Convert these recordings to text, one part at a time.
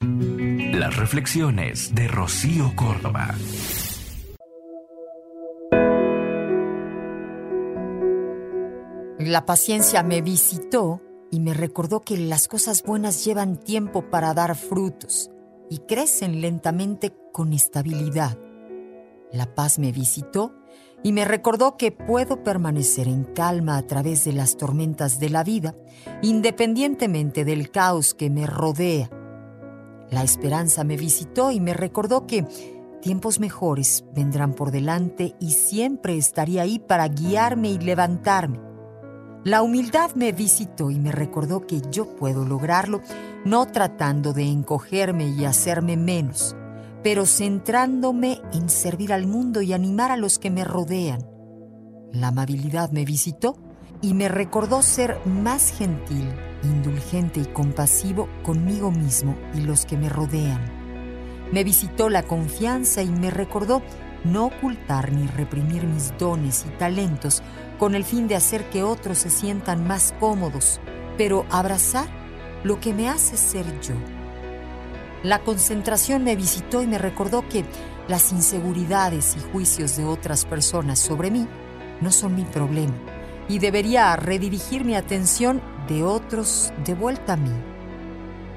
Las reflexiones de Rocío Córdoba. La paciencia me visitó y me recordó que las cosas buenas llevan tiempo para dar frutos y crecen lentamente con estabilidad. La paz me visitó y me recordó que puedo permanecer en calma a través de las tormentas de la vida, independientemente del caos que me rodea. La esperanza me visitó y me recordó que tiempos mejores vendrán por delante y siempre estaría ahí para guiarme y levantarme. La humildad me visitó y me recordó que yo puedo lograrlo no tratando de encogerme y hacerme menos, pero centrándome en servir al mundo y animar a los que me rodean. La amabilidad me visitó y me recordó ser más gentil, indulgente y compasivo conmigo mismo y los que me rodean. Me visitó la confianza y me recordó no ocultar ni reprimir mis dones y talentos con el fin de hacer que otros se sientan más cómodos, pero abrazar lo que me hace ser yo. La concentración me visitó y me recordó que las inseguridades y juicios de otras personas sobre mí no son mi problema y debería redirigir mi atención de otros de vuelta a mí.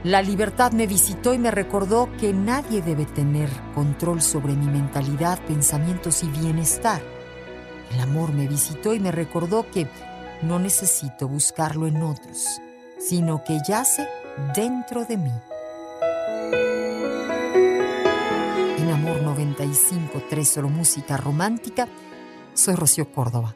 La libertad me visitó y me recordó que nadie debe tener control sobre mi mentalidad, pensamientos y bienestar. El amor me visitó y me recordó que no necesito buscarlo en otros, sino que yace dentro de mí. En Amor 95.3 Solo Música Romántica, soy Rocío Córdoba.